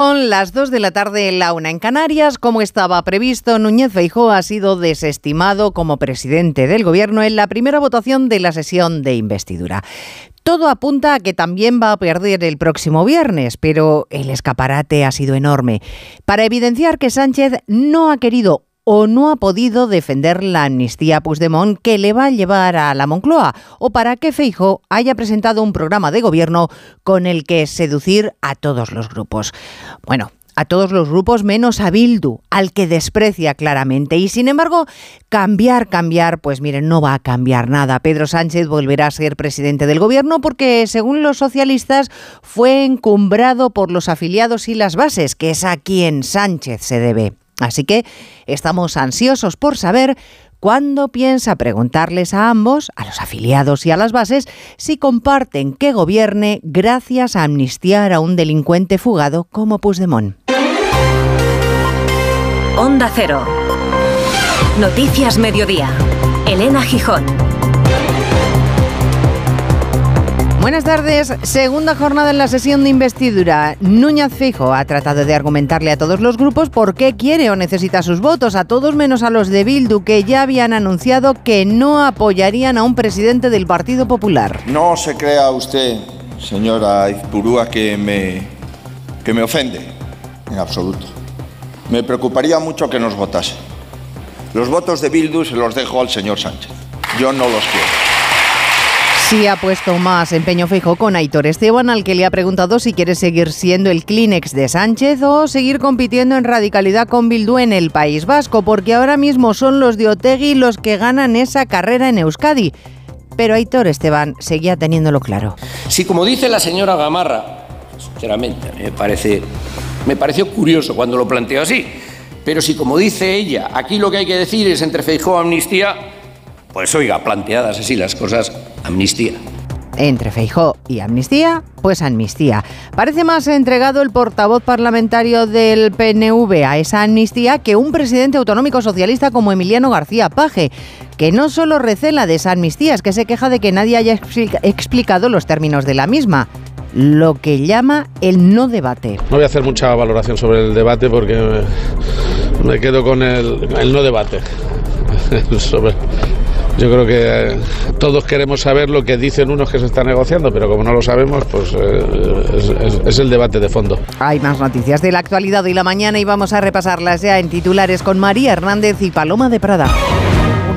Son las 2 de la tarde en la una en Canarias. Como estaba previsto, Núñez Feijóo ha sido desestimado como presidente del gobierno en la primera votación de la sesión de investidura. Todo apunta a que también va a perder el próximo viernes, pero el escaparate ha sido enorme. Para evidenciar que Sánchez no ha querido o no ha podido defender la amnistía Puigdemont que le va a llevar a la Moncloa o para que Feijo haya presentado un programa de gobierno con el que seducir a todos los grupos. Bueno, a todos los grupos menos a Bildu, al que desprecia claramente. Y sin embargo, cambiar, cambiar, pues miren, no va a cambiar nada. Pedro Sánchez volverá a ser presidente del gobierno porque, según los socialistas, fue encumbrado por los afiliados y las bases, que es a quien Sánchez se debe. Así que estamos ansiosos por saber cuándo piensa preguntarles a ambos, a los afiliados y a las bases, si comparten que gobierne gracias a amnistiar a un delincuente fugado como Puigdemont. Onda Cero. Noticias Mediodía. Elena Gijón. Buenas tardes. Segunda jornada en la sesión de investidura. Núñez Fijo ha tratado de argumentarle a todos los grupos por qué quiere o necesita sus votos, a todos menos a los de Bildu, que ya habían anunciado que no apoyarían a un presidente del Partido Popular. No se crea usted, señora Izpurúa, que me, que me ofende, en absoluto. Me preocuparía mucho que nos votase. Los votos de Bildu se los dejo al señor Sánchez. Yo no los quiero. Sí ha puesto más empeño fijo con Aitor Esteban, al que le ha preguntado si quiere seguir siendo el Kleenex de Sánchez o seguir compitiendo en radicalidad con Bildu en el País Vasco, porque ahora mismo son los de Otegui los que ganan esa carrera en Euskadi. Pero Aitor Esteban seguía teniéndolo claro. Si como dice la señora Gamarra, sinceramente, me parece me pareció curioso cuando lo planteó así, pero si como dice ella, aquí lo que hay que decir es entre Feijóo amnistía, pues oiga, planteadas así las cosas, amnistía. Entre Feijó y amnistía, pues amnistía. Parece más entregado el portavoz parlamentario del PNV a esa amnistía que un presidente autonómico socialista como Emiliano García Paje, que no solo recela de esa amnistía, es que se queja de que nadie haya explicado los términos de la misma lo que llama el no debate. No voy a hacer mucha valoración sobre el debate porque me, quedo con el, el no debate. sobre, yo creo que eh, todos queremos saber lo que dicen unos que se está negociando, pero como no lo sabemos, pues eh, es, el debate de fondo. Hay más noticias de la actualidad y la mañana y vamos a repasarlas ya en titulares con María Hernández y Paloma de Prada.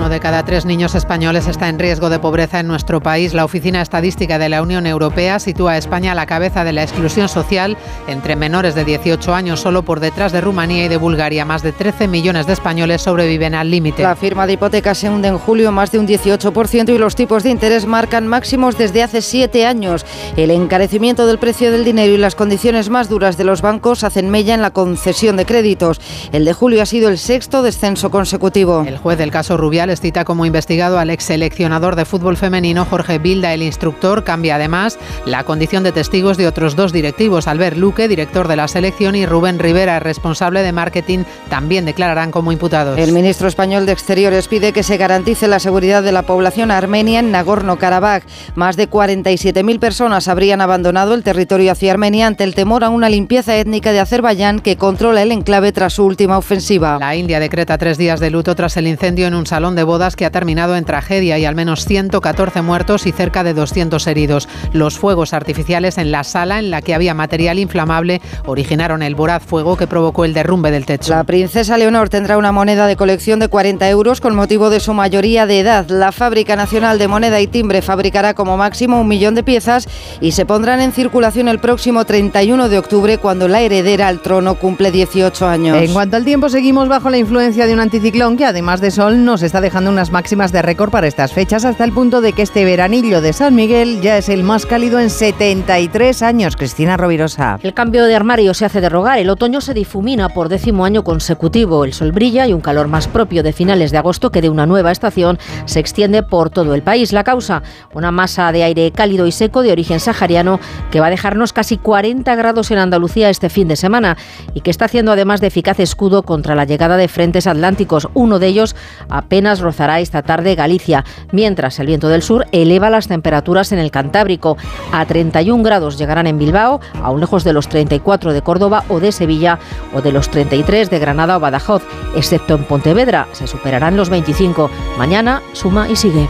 Uno de cada tres niños españoles está en riesgo de pobreza en nuestro país. La Oficina Estadística de la Unión Europea sitúa a España a la cabeza de la exclusión social entre menores de 18 años, solo por detrás de Rumanía y de Bulgaria. Más de 13 millones de españoles sobreviven al límite. La firma de hipotecas se hunde en julio más de un 18% y los tipos de interés marcan máximos desde hace siete años. El encarecimiento del precio del dinero y las condiciones más duras de los bancos hacen mella en la concesión de créditos. El de julio ha sido el sexto descenso consecutivo. El juez del caso Rubiales cita como investigado al ex seleccionador de fútbol femenino Jorge Bilda, el instructor. Cambia además la condición de testigos de otros dos directivos, Albert Luque, director de la selección, y Rubén Rivera, responsable de marketing, también declararán como imputados. El ministro español de Exteriores pide que se garantice la seguridad de la población armenia en Nagorno-Karabaj. Más de 47.000 personas habrían abandonado el territorio hacia Armenia ante el temor a una limpieza étnica de Azerbaiyán que controla el enclave tras su última ofensiva. La India decreta tres días de luto tras el incendio en un salón de bodas que ha terminado en tragedia y al menos 114 muertos y cerca de 200 heridos. Los fuegos artificiales en la sala en la que había material inflamable originaron el voraz fuego que provocó el derrumbe del techo. La princesa Leonor tendrá una moneda de colección de 40 euros con motivo de su mayoría de edad. La Fábrica Nacional de Moneda y Timbre fabricará como máximo un millón de piezas y se pondrán en circulación el próximo 31 de octubre cuando la heredera al trono cumple 18 años. En cuanto al tiempo, seguimos bajo la influencia de un anticiclón que además de sol nos está dejando dejando unas máximas de récord para estas fechas hasta el punto de que este veranillo de San Miguel ya es el más cálido en 73 años. Cristina Rovirosa. El cambio de armario se hace de rogar. El otoño se difumina por décimo año consecutivo. El sol brilla y un calor más propio de finales de agosto que de una nueva estación se extiende por todo el país. La causa, una masa de aire cálido y seco de origen sahariano que va a dejarnos casi 40 grados en Andalucía este fin de semana y que está haciendo además de eficaz escudo contra la llegada de frentes atlánticos. Uno de ellos apenas rozará esta tarde Galicia, mientras el viento del sur eleva las temperaturas en el Cantábrico. A 31 grados llegarán en Bilbao, aún lejos de los 34 de Córdoba o de Sevilla o de los 33 de Granada o Badajoz, excepto en Pontevedra, se superarán los 25. Mañana suma y sigue.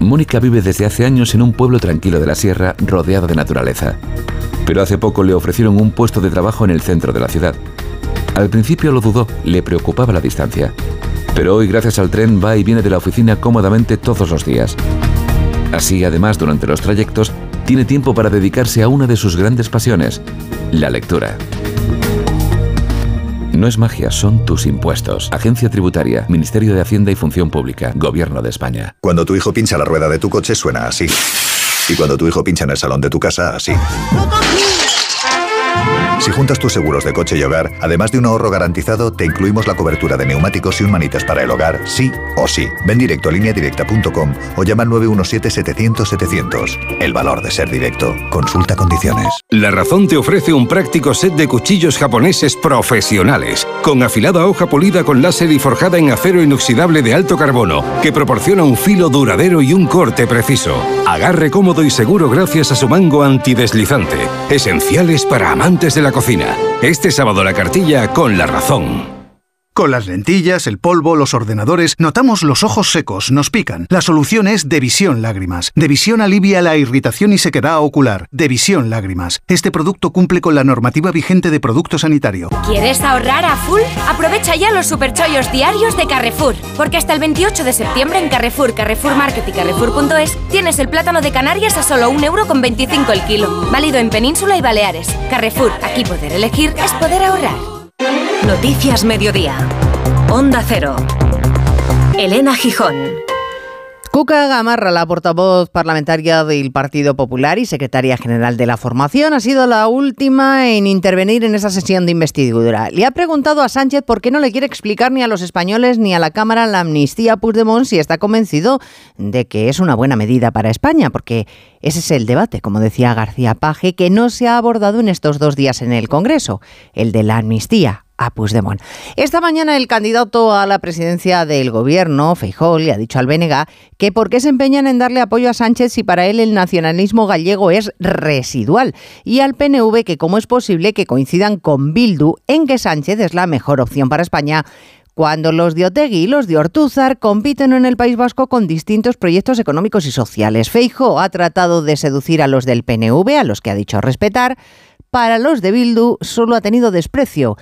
Mónica vive desde hace años en un pueblo tranquilo de la sierra rodeado de naturaleza. Pero hace poco le ofrecieron un puesto de trabajo en el centro de la ciudad. Al principio lo dudó, le preocupaba la distancia. Pero hoy, gracias al tren, va y viene de la oficina cómodamente todos los días. Así, además, durante los trayectos, tiene tiempo para dedicarse a una de sus grandes pasiones, la lectura. No es magia, son tus impuestos. Agencia Tributaria, Ministerio de Hacienda y Función Pública, Gobierno de España. Cuando tu hijo pincha la rueda de tu coche suena así. Y cuando tu hijo pincha en el salón de tu casa, así. Si juntas tus seguros de coche y hogar, además de un ahorro garantizado, te incluimos la cobertura de neumáticos y un manitas para el hogar, sí o sí. Ven directo a lineadirecta.com o llama al 917-700-700. El valor de ser directo. Consulta condiciones. La Razón te ofrece un práctico set de cuchillos japoneses profesionales, con afilada hoja polida con láser y forjada en acero inoxidable de alto carbono, que proporciona un filo duradero y un corte preciso. Agarre cómodo y seguro gracias a su mango antideslizante. Esenciales para amantes de la cocina. Este sábado la cartilla con la razón. Con las lentillas, el polvo, los ordenadores, notamos los ojos secos, nos pican. La solución es Devisión Lágrimas. Devisión alivia la irritación y sequedad ocular. Devisión Lágrimas. Este producto cumple con la normativa vigente de producto sanitario. ¿Quieres ahorrar a full? Aprovecha ya los superchollos diarios de Carrefour. Porque hasta el 28 de septiembre en Carrefour, Carrefour Market y Carrefour.es tienes el plátano de Canarias a solo 1,25€ el kilo. Válido en Península y Baleares. Carrefour, aquí poder elegir es poder ahorrar. Noticias Mediodía. Onda Cero. Elena Gijón. Cuca Gamarra, la portavoz parlamentaria del Partido Popular y secretaria general de la formación, ha sido la última en intervenir en esa sesión de investidura. Le ha preguntado a Sánchez por qué no le quiere explicar ni a los españoles ni a la Cámara la amnistía Puigdemont si está convencido de que es una buena medida para España, porque ese es el debate, como decía García Paje, que no se ha abordado en estos dos días en el Congreso, el de la amnistía a Puigdemont. Esta mañana el candidato a la presidencia del gobierno, Feijóo, le ha dicho al BNG que por qué se empeñan en darle apoyo a Sánchez si para él el nacionalismo gallego es residual y al PNV que cómo es posible que coincidan con Bildu en que Sánchez es la mejor opción para España cuando los de Otegui y los de Ortúzar compiten en el País Vasco con distintos proyectos económicos y sociales. Feijo ha tratado de seducir a los del PNV, a los que ha dicho respetar. Para los de Bildu solo ha tenido desprecio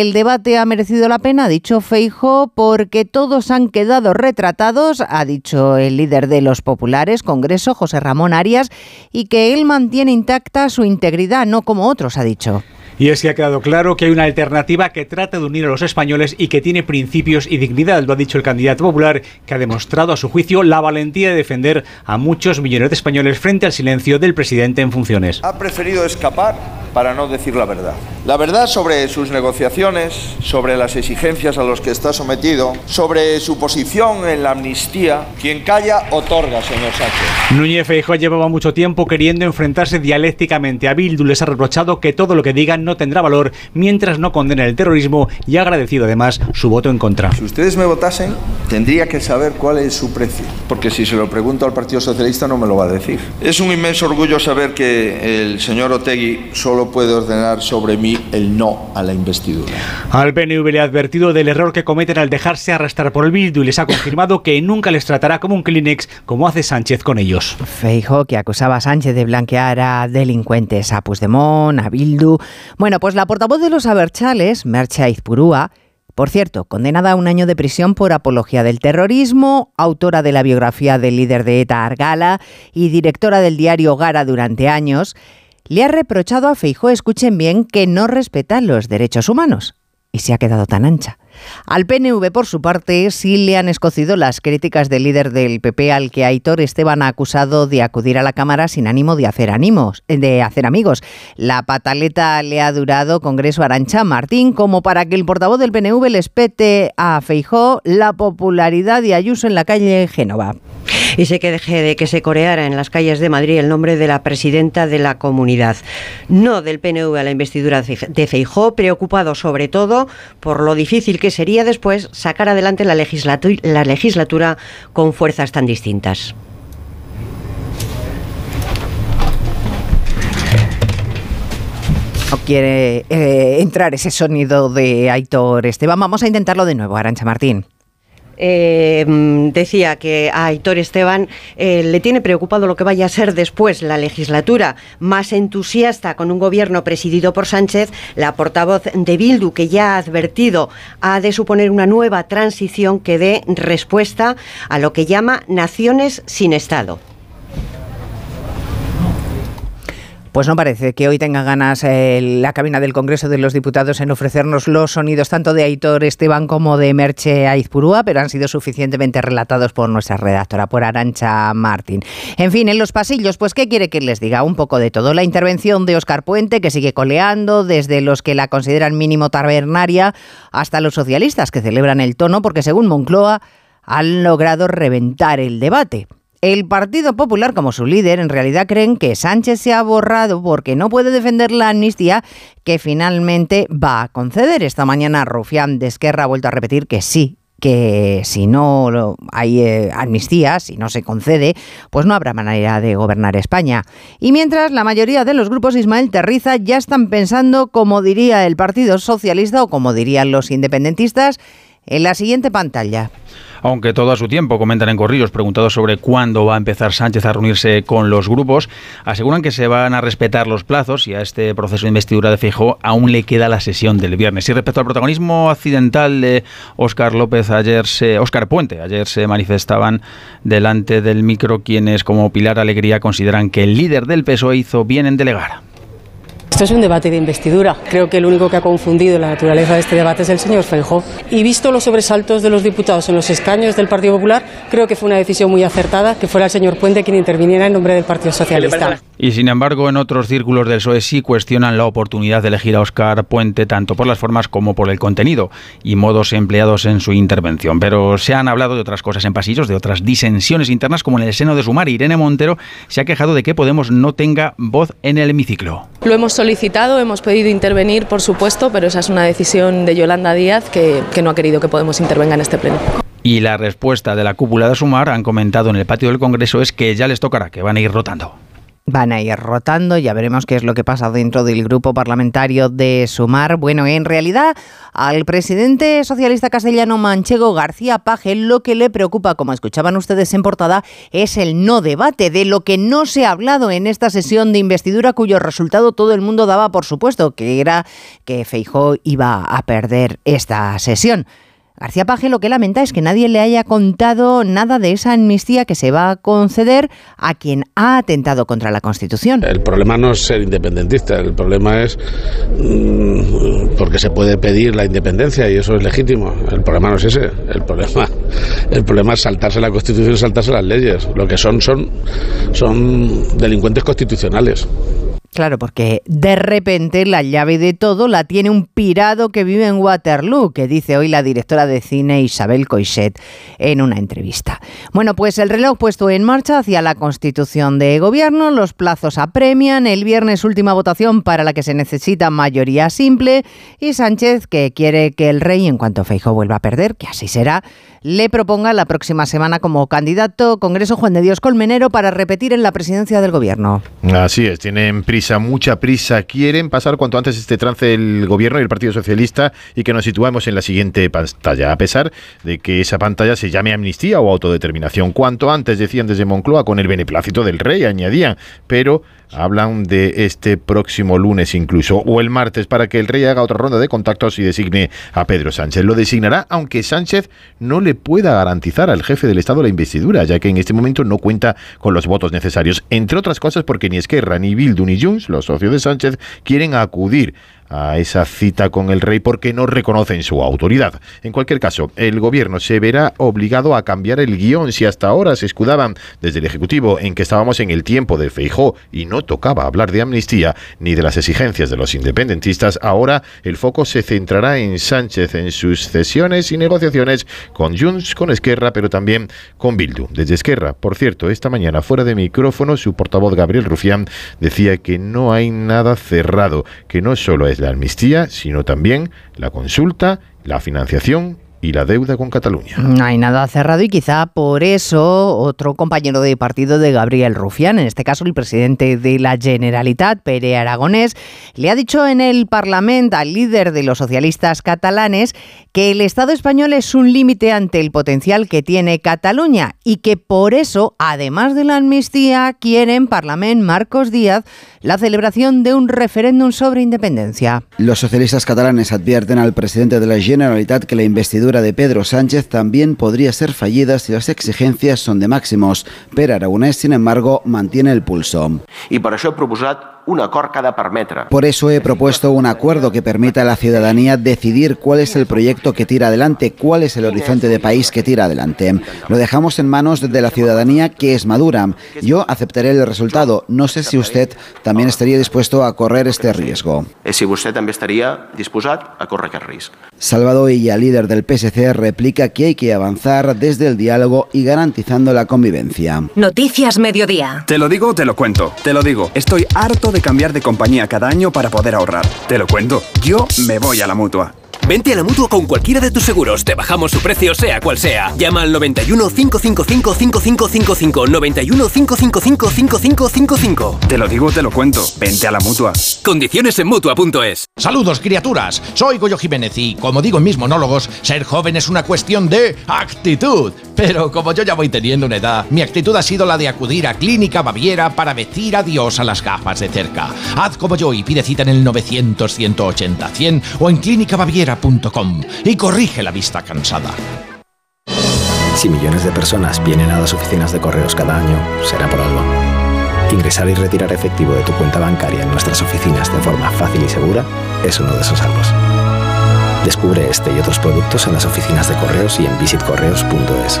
el debate ha merecido la pena, ha dicho Feijo, porque todos han quedado retratados, ha dicho el líder de los populares, Congreso, José Ramón Arias, y que él mantiene intacta su integridad, no como otros, ha dicho. Y es que ha quedado claro que hay una alternativa que trata de unir a los españoles y que tiene principios y dignidad, lo ha dicho el candidato popular, que ha demostrado a su juicio la valentía de defender a muchos millones de españoles frente al silencio del presidente en funciones. Ha preferido escapar para no decir la verdad. La verdad sobre sus negociaciones, sobre las exigencias a los que está sometido, sobre su posición en la amnistía. Quien calla, otorga, señor Sánchez. Núñez Feijóo llevaba mucho tiempo queriendo enfrentarse dialécticamente a Bildu. Les ha reprochado que todo lo que digan no tendrá valor mientras no condena el terrorismo y ha agradecido además su voto en contra. Si ustedes me votasen, tendría que saber cuál es su precio, porque si se lo pregunto al Partido Socialista no me lo va a decir. Es un inmenso orgullo saber que el señor Otegui solo puede ordenar sobre mí el no a la investidura. Al PNV le ha advertido del error que cometen al dejarse arrastrar por el Bildu y les ha confirmado que nunca les tratará como un Kleenex como hace Sánchez con ellos. Feijo, que acusaba a Sánchez de blanquear a delincuentes, a Puigdemont, a Bildu. Bueno, pues la portavoz de los Aberchales, Merche Aizpurúa, por cierto, condenada a un año de prisión por apología del terrorismo, autora de la biografía del líder de ETA Argala y directora del diario Gara durante años, le ha reprochado a Feijóo, escuchen bien, que no respeta los derechos humanos. Y se ha quedado tan ancha. Al PNV, por su parte, sí le han escocido las críticas del líder del PP al que Aitor Esteban ha acusado de acudir a la Cámara sin ánimo de hacer de hacer amigos. La pataleta le ha durado Congreso Arancha Martín como para que el portavoz del PNV les pete a Feijó la popularidad de Ayuso en la calle Génova. Y se que deje de que se coreara en las calles de Madrid el nombre de la presidenta de la comunidad. No del PNV a la investidura de Feijó, preocupado sobre todo por lo difícil que sería después sacar adelante la legislatura, la legislatura con fuerzas tan distintas. Quiere eh, entrar ese sonido de Aitor Esteban. Vamos a intentarlo de nuevo, Arancha Martín. Eh, decía que a Aitor Esteban eh, le tiene preocupado lo que vaya a ser después la legislatura más entusiasta con un gobierno presidido por Sánchez, la portavoz de Bildu que ya ha advertido ha de suponer una nueva transición que dé respuesta a lo que llama naciones sin Estado. Pues no parece que hoy tenga ganas eh, la cabina del Congreso de los Diputados en ofrecernos los sonidos tanto de Aitor Esteban como de Merche Aizpurúa, pero han sido suficientemente relatados por nuestra redactora, por Arancha Martín. En fin, en los pasillos, pues ¿qué quiere que les diga? Un poco de todo. La intervención de Óscar Puente, que sigue coleando, desde los que la consideran mínimo tabernaria hasta los socialistas, que celebran el tono porque según Moncloa han logrado reventar el debate. El Partido Popular, como su líder, en realidad creen que Sánchez se ha borrado porque no puede defender la amnistía que finalmente va a conceder. Esta mañana Rufián de Esquerra ha vuelto a repetir que sí, que si no hay eh, amnistía, si no se concede, pues no habrá manera de gobernar España. Y mientras la mayoría de los grupos Ismael Terriza ya están pensando, como diría el Partido Socialista o como dirían los independentistas, en la siguiente pantalla aunque todo a su tiempo, comentan en Corrillos, preguntados sobre cuándo va a empezar Sánchez a reunirse con los grupos, aseguran que se van a respetar los plazos y a este proceso de investidura de Fijo aún le queda la sesión del viernes. Y respecto al protagonismo accidental de Óscar López, ayer se, Óscar Puente, ayer se manifestaban delante del micro quienes como Pilar Alegría consideran que el líder del PSOE hizo bien en delegar. Esto es un debate de investidura. Creo que el único que ha confundido la naturaleza de este debate es el señor Feijóo. Y visto los sobresaltos de los diputados en los escaños del Partido Popular, creo que fue una decisión muy acertada que fuera el señor Puente quien interviniera en nombre del Partido Socialista. Y sin embargo, en otros círculos del PSOE sí cuestionan la oportunidad de elegir a Óscar Puente tanto por las formas como por el contenido y modos empleados en su intervención. Pero se han hablado de otras cosas en pasillos, de otras disensiones internas, como en el seno de Sumar. Irene Montero se ha quejado de que Podemos no tenga voz en el hemiciclo. Lo hemos solicitado, hemos pedido intervenir, por supuesto, pero esa es una decisión de Yolanda Díaz que, no ha querido que Podemos intervenga en este pleno. Y la respuesta de la cúpula de Sumar, han comentado en el patio del Congreso, es que ya les tocará, que van a ir rotando van a ir rotando, ya veremos qué es lo que pasa dentro del grupo parlamentario de Sumar. Bueno, en realidad al presidente socialista castellano manchego García Paje lo que le preocupa, como escuchaban ustedes en portada, es el no debate, de lo que no se ha hablado en esta sesión de investidura cuyo resultado todo el mundo daba por supuesto, que era que Feijó iba a perder esta sesión. García Paje lo que lamenta es que nadie le haya contado nada de esa amnistía que se va a conceder a quien ha atentado contra la Constitución. El problema no es ser independentista, el problema es mm, porque se puede pedir la independencia y eso es legítimo. El problema no es ese, el problema, el problema es saltarse la Constitución saltarse las leyes. Lo que son son, son delincuentes constitucionales. Claro, porque de repente la llave de todo la tiene un pirado que vive en Waterloo, que dice hoy la directora de cine Isabel Coixet en una entrevista. Bueno, pues el reloj puesto en marcha hacia la constitución de gobierno, los plazos apremian, el viernes última votación para la que se necesita mayoría simple y Sánchez que quiere que el rey, en cuanto Feijo vuelva a perder, que así será, le proponga la próxima semana como candidato Congreso Juan de Dios Colmenero para repetir en la presidencia del gobierno. Así es, tienen prisa mucha prisa. Quieren pasar cuanto antes este trance del gobierno y el Partido Socialista y que nos situemos en la siguiente pantalla, a pesar de que esa pantalla se llame amnistía o autodeterminación. Cuanto antes, decían desde Moncloa, con el beneplácito del rey, añadían, pero hablan de este próximo lunes incluso, o el martes, para que el rey haga otra ronda de contactos y designe a Pedro Sánchez. Lo designará, aunque Sánchez no le pueda garantizar al jefe del Estado la investidura, ya que en este momento no cuenta con los votos necesarios, entre otras cosas porque ni Esquerra, ni Bildu, ni Junts, los socios de Sánchez, quieren acudir a esa cita con el rey porque no reconocen su autoridad. En cualquier caso, el gobierno se verá obligado a cambiar el guion si hasta ahora se escudaban desde el Ejecutivo en que estábamos en el tiempo de Feijó y no tocaba hablar de amnistía ni de las exigencias de los independentistas, ahora el foco se centrará en Sánchez, en sus cesiones y negociaciones con Junts, con Esquerra, pero también con Bildu. Desde Esquerra, por cierto, esta mañana fuera de micrófono, su portavoz Gabriel Rufián decía que no hay nada cerrado, que no solo la amnistía, sino también la consulta, la financiación y la deuda con Cataluña. No hay nada cerrado y quizá por eso otro compañero de partido de Gabriel Rufián, en este caso el presidente de la Generalitat, Pere Aragonés, le ha dicho en el Parlamento al líder de los socialistas catalanes que el Estado español es un límite ante el potencial que tiene Cataluña y que por eso, además de la amnistía, quieren Parlamento Marcos Díaz la celebración de un referéndum sobre independencia. Los socialistas catalanes advierten al presidente de la Generalitat que la investidura de Pedro Sánchez también podría ser fallida si las exigencias son de máximos. Pero Aragonés, sin embargo, mantiene el pulso. Y por eso he propuesto un acord que ha de permetre. Por eso he propuesto un acuerdo que permita a la ciudadanía decidir cuál es el proyecto que tira adelante, cuál es el horizonte de país que tira adelante. Lo dejamos en manos de la ciudadanía que es madura. Yo aceptaré el resultado. No sé si usted también estaría dispuesto a correr este riesgo. Y si usted también estaría dispuesto a correr aquest risc. Salvador Illa, líder del PSC, replica que hay que avanzar desde el diálogo y garantizando la convivencia. Noticias Mediodía. Te lo digo, te lo cuento. Te lo digo. Estoy harto de cambiar de compañía cada año para poder ahorrar. Te lo cuento. Yo me voy a la mutua. Vente a la mutua con cualquiera de tus seguros. Te bajamos su precio, sea cual sea. Llama al 91 555 5555. 91 555 5555. Te lo digo, te lo cuento. Vente a la mutua. Condiciones en mutua.es. Saludos, criaturas. Soy Goyo Jiménez y, como digo en mis monólogos, ser joven es una cuestión de actitud. Pero como yo ya voy teniendo una edad, mi actitud ha sido la de acudir a Clínica Baviera para decir adiós a las gafas de cerca. Haz como yo y pide cita en el 900 180 100 o en y corrige la vista cansada. Si millones de personas vienen a las oficinas de correos cada año, será por algo. Ingresar y retirar efectivo de tu cuenta bancaria en nuestras oficinas de forma fácil y segura es uno de esos algos. Descubre este y otros productos en las oficinas de correos y en visitcorreos.es.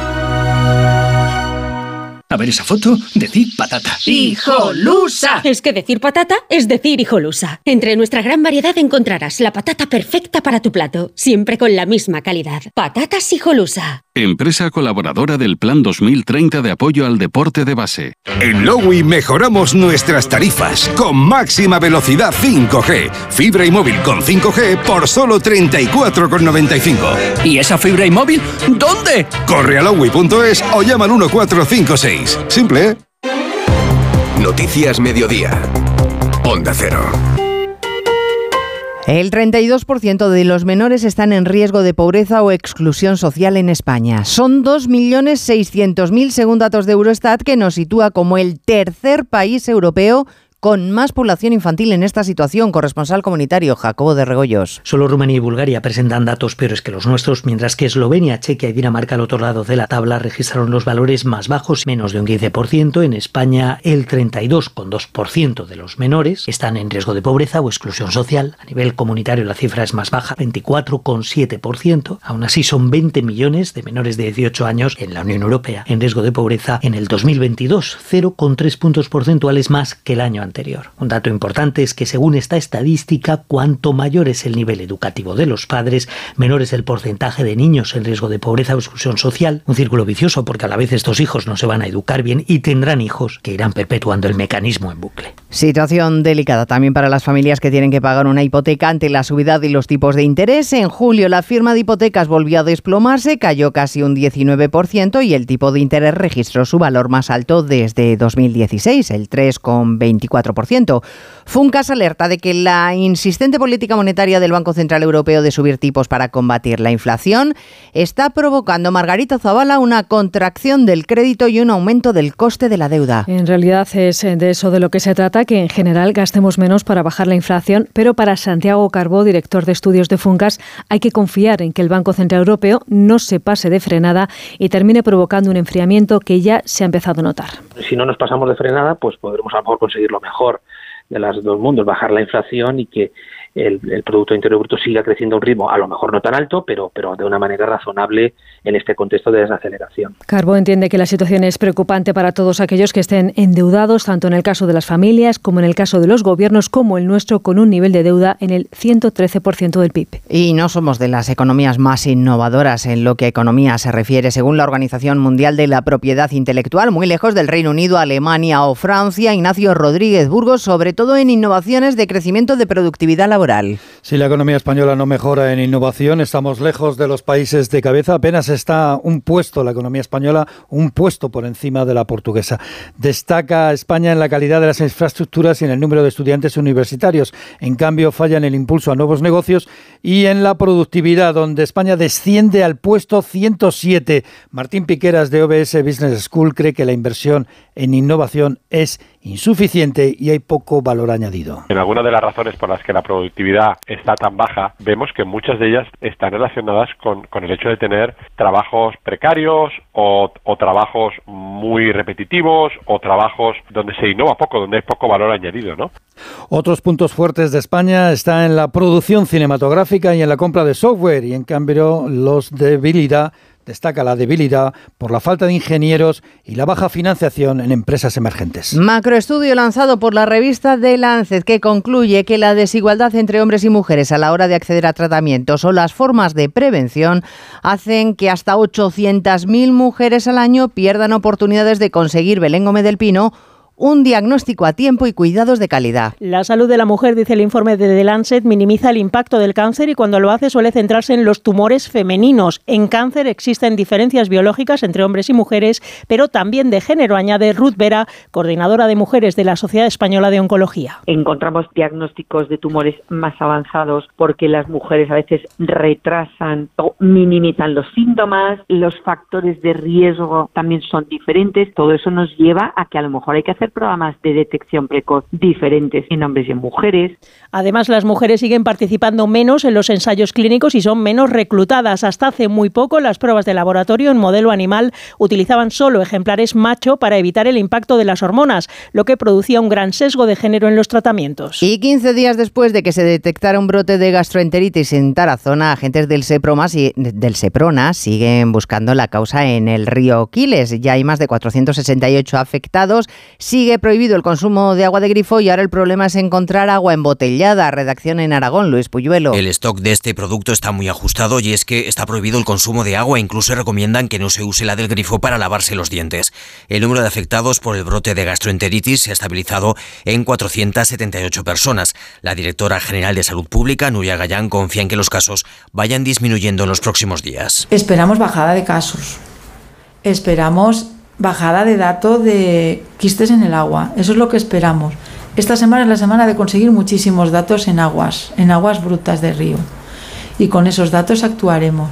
A ver esa foto, decir patata. ¡Hijolusa! Es que decir patata es decir hijolusa. Entre nuestra gran variedad encontrarás la patata perfecta para tu plato, siempre con la misma calidad. Patatas hijolusa. Empresa colaboradora del Plan 2030 de apoyo al deporte de base. En Lowy mejoramos nuestras tarifas con máxima velocidad 5G. Fibra y móvil con 5G por solo 34,95. ¿Y esa fibra y móvil dónde? Corre a lowy.es o llama al 1456. Simple, ¿eh? Noticias Mediodía. Onda Cero. El 32% de los menores están en riesgo de pobreza o exclusión social en España. Son 2.600.000 según datos de Eurostat, que nos sitúa como el tercer país europeo con más población infantil en esta situación. Corresponsal comunitario Jacobo de Regoyos. Solo Rumanía y Bulgaria presentan datos peores que los nuestros, mientras que Eslovenia, Chequia y Dinamarca al otro lado de la tabla registraron los valores más bajos, menos de un 15%. En España, el 32,2% de los menores están en riesgo de pobreza o exclusión social. A nivel comunitario la cifra es más baja, 24,7%. Aún así son 20 millones de menores de 18 años en la Unión Europea en riesgo de pobreza en el 2022, 0,3 puntos porcentuales más que el año anterior. Un dato importante es que según esta estadística, cuanto mayor es el nivel educativo de los padres, menor es el porcentaje de niños en riesgo de pobreza o exclusión social. Un círculo vicioso porque a la vez estos hijos no se van a educar bien y tendrán hijos que irán perpetuando el mecanismo en bucle. Situación delicada también para las familias que tienen que pagar una hipoteca ante la subida de los tipos de interés. En julio la firma de hipotecas volvió a desplomarse, cayó casi un 19% y el tipo de interés registró su valor más alto desde 2016, el 3,24%. Funcas alerta de que la insistente política monetaria del Banco Central Europeo de subir tipos para combatir la inflación está provocando, Margarita Zavala, una contracción del crédito y un aumento del coste de la deuda. En realidad es de eso de lo que se trata, que en general gastemos menos para bajar la inflación, pero para Santiago Carbó, director de estudios de Funcas, hay que confiar en que el Banco Central Europeo no se pase de frenada y termine provocando un enfriamiento que ya se ha empezado a notar. Si no nos pasamos de frenada, pues podremos a lo mejor conseguirlo mejor de los dos mundos, bajar la inflación y que el, Producto Interior Bruto siga creciendo a un ritmo, a lo mejor no tan alto, pero, pero de una manera razonable en este contexto de desaceleración. Carbo entiende que la situación es preocupante para todos aquellos que estén endeudados, tanto en el caso de las familias como en el caso de los gobiernos, como el nuestro, con un nivel de deuda en el 113% del PIB. Y no somos de las economías más innovadoras en lo que a economía se refiere, según la Organización Mundial de la Propiedad Intelectual, muy lejos del Reino Unido, Alemania o Francia. Ignacio Rodríguez Burgos, sobre todo en innovaciones de crecimiento de productividad laboral. Si la economía española no mejora en innovación, estamos lejos de los países de cabeza. Apenas está un puesto la economía española, un puesto por encima de la portuguesa. Destaca España en la calidad de las infraestructuras y en el número de estudiantes universitarios. En cambio, falla en el impulso a nuevos negocios y en la productividad, donde España desciende al puesto 107. Martín Piqueras de OBS Business School cree que la inversión en innovación es insuficiente y hay poco valor añadido. En algunas de las razones por las que la productividad está tan baja, vemos que muchas de ellas están relacionadas con, el hecho de tener trabajos precarios o, o, trabajos muy repetitivos o trabajos donde se innova poco, donde hay poco valor añadido, ¿no? Otros puntos fuertes de España están en la producción cinematográfica y en la compra de software y en cambio los debilidad Destaca la debilidad por la falta de ingenieros y la baja financiación en empresas emergentes. Macroestudio lanzado por la revista The Lancet que concluye que la desigualdad entre hombres y mujeres a la hora de acceder a tratamientos o las formas de prevención hacen que hasta 800.000 mujeres al año pierdan oportunidades de conseguir Belén del Pino un diagnóstico a tiempo y cuidados de calidad. La salud de la mujer, dice el informe de The Lancet, minimiza el impacto del cáncer y cuando lo hace suele centrarse en los tumores femeninos. En cáncer existen diferencias biológicas entre hombres y mujeres, pero también de género, añade Ruth Vera, coordinadora de mujeres de la Sociedad Española de Oncología. Encontramos diagnósticos de tumores más avanzados porque las mujeres a veces retrasan o minimizan los síntomas, los factores de riesgo también son diferentes, todo eso nos lleva a que a lo mejor hay que hacer programas de detección precoz diferentes en hombres y en mujeres. Además, las mujeres siguen participando menos en los ensayos clínicos y son menos reclutadas. Hasta hace muy poco, las pruebas de laboratorio en modelo animal utilizaban solo ejemplares macho para evitar el impacto de las hormonas, lo que producía un gran sesgo de género en los tratamientos. Y 15 días después de que se detectara un brote de gastroenteritis en Tarazona, agentes del, del Seprona siguen buscando la causa en el río Quiles. Ya hay más de 468 afectados. Sigue prohibido el consumo de agua de grifo y ahora el problema es encontrar agua embotellada. Redacción en Aragón, Luis Puyuelo. El stock de este producto está muy ajustado y es que está prohibido el consumo de agua. Incluso recomiendan que no se use la del grifo para lavarse los dientes. El número de afectados por el brote de gastroenteritis se ha estabilizado en 478 personas. La directora general de Salud Pública, Nuria Gallán, confía en que los casos vayan disminuyendo en los próximos días. Esperamos bajada de casos. Esperamos bajada de dato de quistes en el agua. Eso es lo que esperamos. Esta semana es la semana de conseguir muchísimos datos en aguas, en aguas brutas de río. Y con esos datos actuaremos.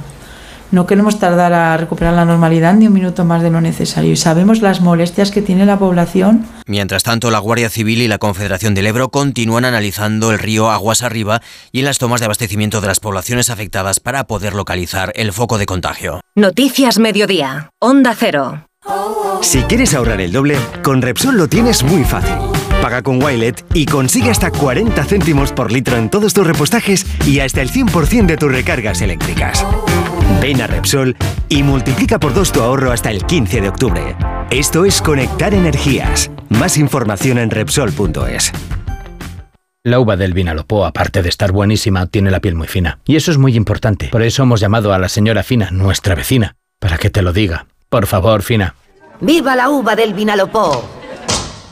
No queremos tardar a recuperar la normalidad ni un minuto más de lo necesario y sabemos las molestias que tiene la población. Mientras tanto, la Guardia Civil y la Confederación del Ebro continúan analizando el río aguas arriba y en las tomas de abastecimiento de las poblaciones afectadas para poder localizar el foco de contagio. Noticias Mediodía, Onda Cero. Si quieres ahorrar el doble, con Repsol lo tienes muy fácil. Paga con Wilet y consigue hasta 40 céntimos por litro en todos tus repostajes y hasta el 100% de tus recargas eléctricas. Ven a Repsol y multiplica por dos tu ahorro hasta el 15 de octubre. Esto es Conectar Energías. Más información en Repsol.es. La uva del Vinalopó, aparte de estar buenísima, tiene la piel muy fina. Y eso es muy importante. Por eso hemos llamado a la señora Fina, nuestra vecina, para que te lo diga. Por favor, Fina. ¡Viva la uva del Vinalopó!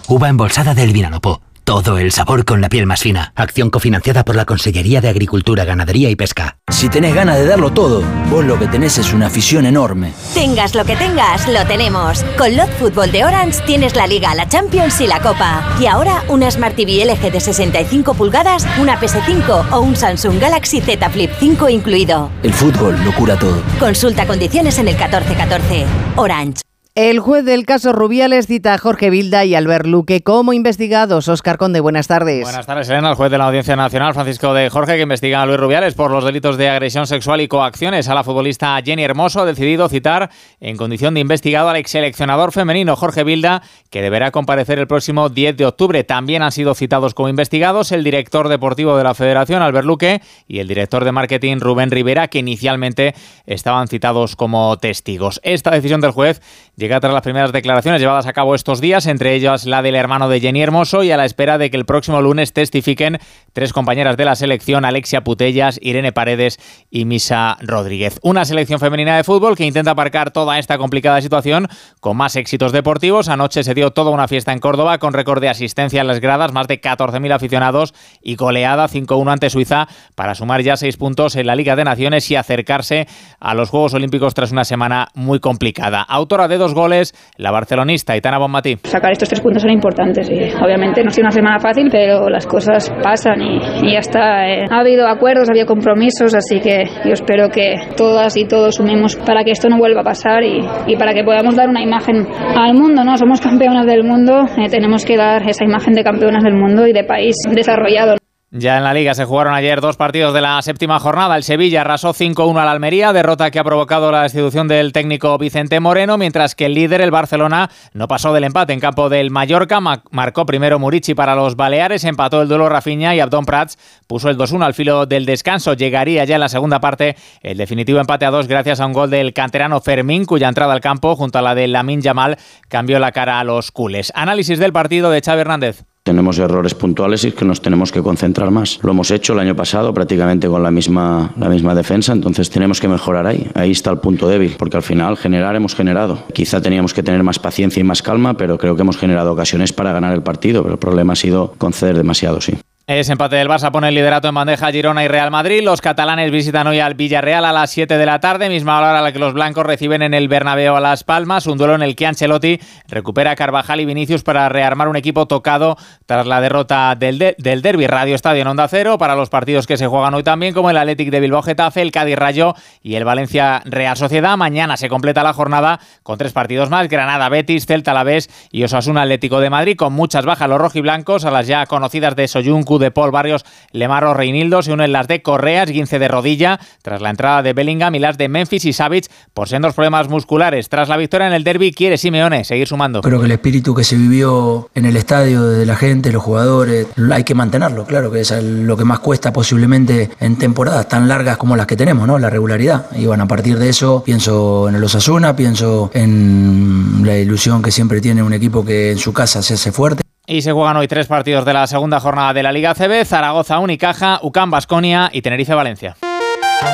Uva embolsada del Vinalopó. Todo el sabor con la piel más fina. Acción cofinanciada por la Consellería de Agricultura, Ganadería y Pesca. Si tenés ganas de darlo todo, vos lo que tenés es una afición enorme. Tengas lo que tengas, lo tenemos. Con Lot Fútbol de Orange tienes la Liga, la Champions y la Copa. Y ahora una Smart TV LG de 65 pulgadas, una PS5 o un Samsung Galaxy Z Flip 5 incluido. El fútbol lo cura todo. Consulta condiciones en el 1414. Orange. El juez del caso Rubiales cita a Jorge Vilda y Albert Luque como investigados. Oscar Conde, buenas tardes. Buenas tardes, Elena. El juez de la Audiencia Nacional, Francisco de Jorge, que investiga a Luis Rubiales por los delitos de agresión sexual y coacciones a la futbolista Jenny Hermoso, ha decidido citar en condición de investigado al ex seleccionador femenino Jorge Vilda, que deberá comparecer el próximo 10 de octubre. También han sido citados como investigados el director deportivo de la Federación, Albert Luque, y el director de marketing, Rubén Rivera, que inicialmente estaban citados como testigos. Esta decisión del juez llega tras las primeras declaraciones llevadas a cabo estos días, entre ellas la del hermano de Jenny Hermoso, y a la espera de que el próximo lunes testifiquen tres compañeras de la selección, Alexia Putellas, Irene Paredes y Misa Rodríguez. Una selección femenina de fútbol que intenta aparcar toda esta complicada situación con más éxitos deportivos. Anoche se dio toda una fiesta en Córdoba con récord de asistencia en las gradas, más de 14.000 aficionados y goleada 5-1 ante Suiza para sumar ya seis puntos en la Liga de Naciones y acercarse a los Juegos Olímpicos tras una semana muy complicada. Autora de dos goles, la barcelonista Itana Bonmatí. Sacar estos tres puntos son importantes y obviamente no ha sido una semana fácil, pero las cosas pasan y, ya está. Eh. Ha habido acuerdos, ha habido compromisos, así que yo espero que todas y todos sumemos para que esto no vuelva a pasar y, y para que podamos dar una imagen al mundo, ¿no? Somos campeonas del mundo, eh, tenemos que dar esa imagen de campeonas del mundo y de país desarrollado. Ya en la liga se jugaron ayer dos partidos de la séptima jornada. El Sevilla arrasó 5-1 al Almería, derrota que ha provocado la destitución del técnico Vicente Moreno, mientras que el líder, el Barcelona, no pasó del empate en campo del Mallorca. Marcó primero Murici para los Baleares, empató el duelo Rafinha y Abdón Prats puso el 2-1 al filo del descanso. Llegaría ya en la segunda parte el definitivo empate a dos gracias a un gol del canterano Fermín, cuya entrada al campo junto a la de Lamin Yamal cambió la cara a los cules. Análisis del partido de Xavi Hernández. Tenemos errores puntuales y que nos tenemos que concentrar más. Lo hemos hecho el año pasado prácticamente con la misma, la misma defensa, entonces tenemos que mejorar ahí. Ahí está el punto débil, porque al final generar hemos generado. Quizá teníamos que tener más paciencia y más calma, pero creo que hemos generado ocasiones para ganar el partido, pero el problema ha sido conceder demasiado, sí. Es empate del Barça, pone el liderato en bandeja Girona y Real Madrid. Los catalanes visitan hoy al Villarreal a las 7 de la tarde, misma hora a la que los blancos reciben en el Bernabéu a Las Palmas, un duelo en el que Ancelotti recupera a Carvajal y Vinicius para rearmar un equipo tocado tras la derrota del, del Derby Radio Estadio en Onda Cero para los partidos que se juegan hoy también, como el Athletic de Bilbao Getafe, el Cádiz Rayo y el Valencia Real Sociedad. Mañana se completa la jornada con tres partidos más, Granada Betis, Celta Alavés y Osasuna Atlético de Madrid, con muchas bajas los rojiblancos a las ya conocidas de Soyuncu de Paul Barrios, Lemaro, Reinildo. Se unen las de Correas, Guince de rodilla, tras la entrada de Bellingham y las de Memphis y Savic por sendos problemas musculares. Tras la victoria en el derby, quiere Simeone seguir sumando. Creo que el espíritu que se vivió en el estadio de la gente, los jugadores, hay que mantenerlo, claro, que es lo que más cuesta posiblemente en temporadas tan largas como las que tenemos, ¿no? La regularidad. Y bueno, a partir de eso pienso en el Osasuna, pienso en la ilusión que siempre tiene un equipo que en su casa se hace fuerte. Y se juegan hoy tres partidos de la segunda jornada de la Liga CB, Zaragoza, Unicaja, UCAM, Basconia y Tenerife, Valencia.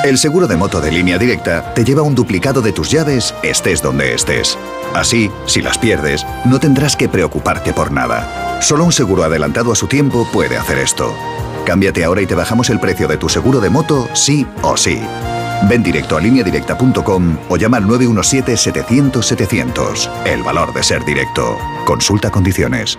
El seguro de moto de línea directa te lleva un duplicado de tus llaves estés donde estés. Así, si las pierdes, no tendrás que preocuparte por nada. Solo un seguro adelantado a su tiempo puede hacer esto. Cámbiate ahora y te bajamos el precio de tu seguro de moto, sí o sí. Ven directo a lineadirecta.com o llama al 917-700-700. El valor de ser directo. Consulta condiciones.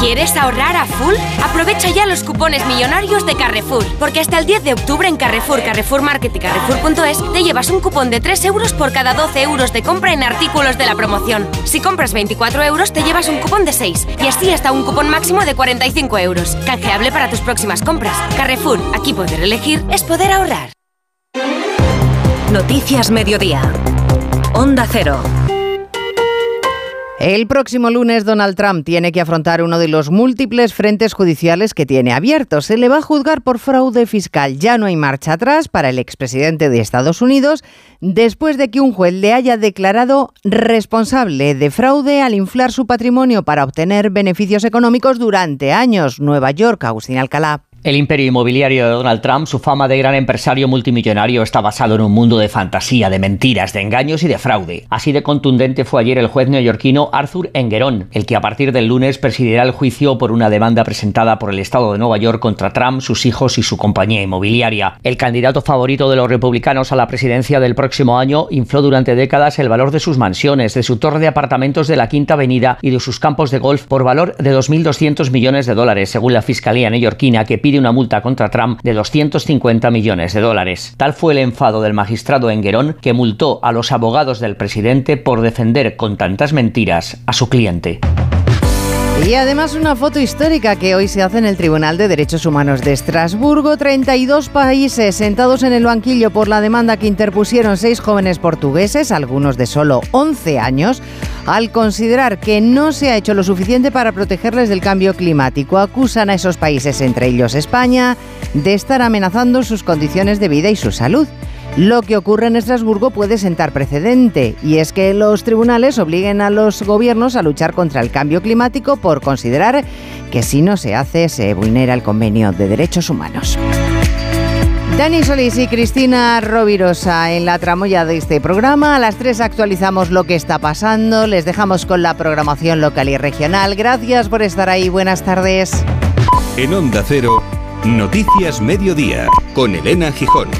¿Quieres ahorrar a full? Aprovecha ya los cupones millonarios de Carrefour, porque hasta el 10 de octubre en Carrefour, Carrefour Market y Carrefour.es te llevas un cupón de 3 euros por cada 12 euros de compra en artículos de la promoción. Si compras 24 euros te llevas un cupón de 6 y así hasta un cupón máximo de 45 euros. Canjeable para tus próximas compras. Carrefour, aquí poder elegir es poder ahorrar. Noticias Mediodía. Onda Cero. El próximo lunes Donald Trump tiene que afrontar uno de los múltiples frentes judiciales que tiene abiertos. Se le va a juzgar por fraude fiscal. Ya no hay marcha atrás para el expresidente de Estados Unidos después de que un juez le haya declarado responsable de fraude al inflar su patrimonio para obtener beneficios económicos durante años. Nueva York, Agustín Alcalá. El imperio inmobiliario de Donald Trump, su fama de gran empresario multimillonario, está basado en un mundo de fantasía, de mentiras, de engaños y de fraude. Así de contundente fue ayer el juez neoyorquino Arthur Enguerón, el que a partir del lunes presidirá el juicio por una demanda presentada por el Estado de Nueva York contra Trump, sus hijos y su compañía inmobiliaria. El candidato favorito de los republicanos a la presidencia del próximo año infló durante décadas el valor de sus mansiones, de su torre de apartamentos de la Quinta Avenida y de sus campos de golf por valor de 2.200 millones de dólares, según la Fiscalía neoyorquina, que pide una multa contra Trump de 250 millones de dólares. Tal fue el enfado del magistrado Enguerón que multó a los abogados del presidente por defender con tantas mentiras a su cliente. Y además una foto histórica que hoy se hace en el Tribunal de Derechos Humanos de Estrasburgo. 32 países sentados en el banquillo por la demanda que interpusieron seis jóvenes portugueses, algunos de solo 11 años, al considerar que no se ha hecho lo suficiente para protegerles del cambio climático. Acusan a esos países, entre ellos España, de estar amenazando sus condiciones de vida y su salud. Lo que ocurre en Estrasburgo puede sentar precedente, y es que los tribunales obliguen a los gobiernos a luchar contra el cambio climático por considerar que si no se hace se vulnera el convenio de derechos humanos. Dani Solís y Cristina Rovirosa en la tramoya de este programa. A las tres actualizamos lo que está pasando. Les dejamos con la programación local y regional. Gracias por estar ahí. Buenas tardes. En Onda Cero, Noticias Mediodía, con Elena Gijón.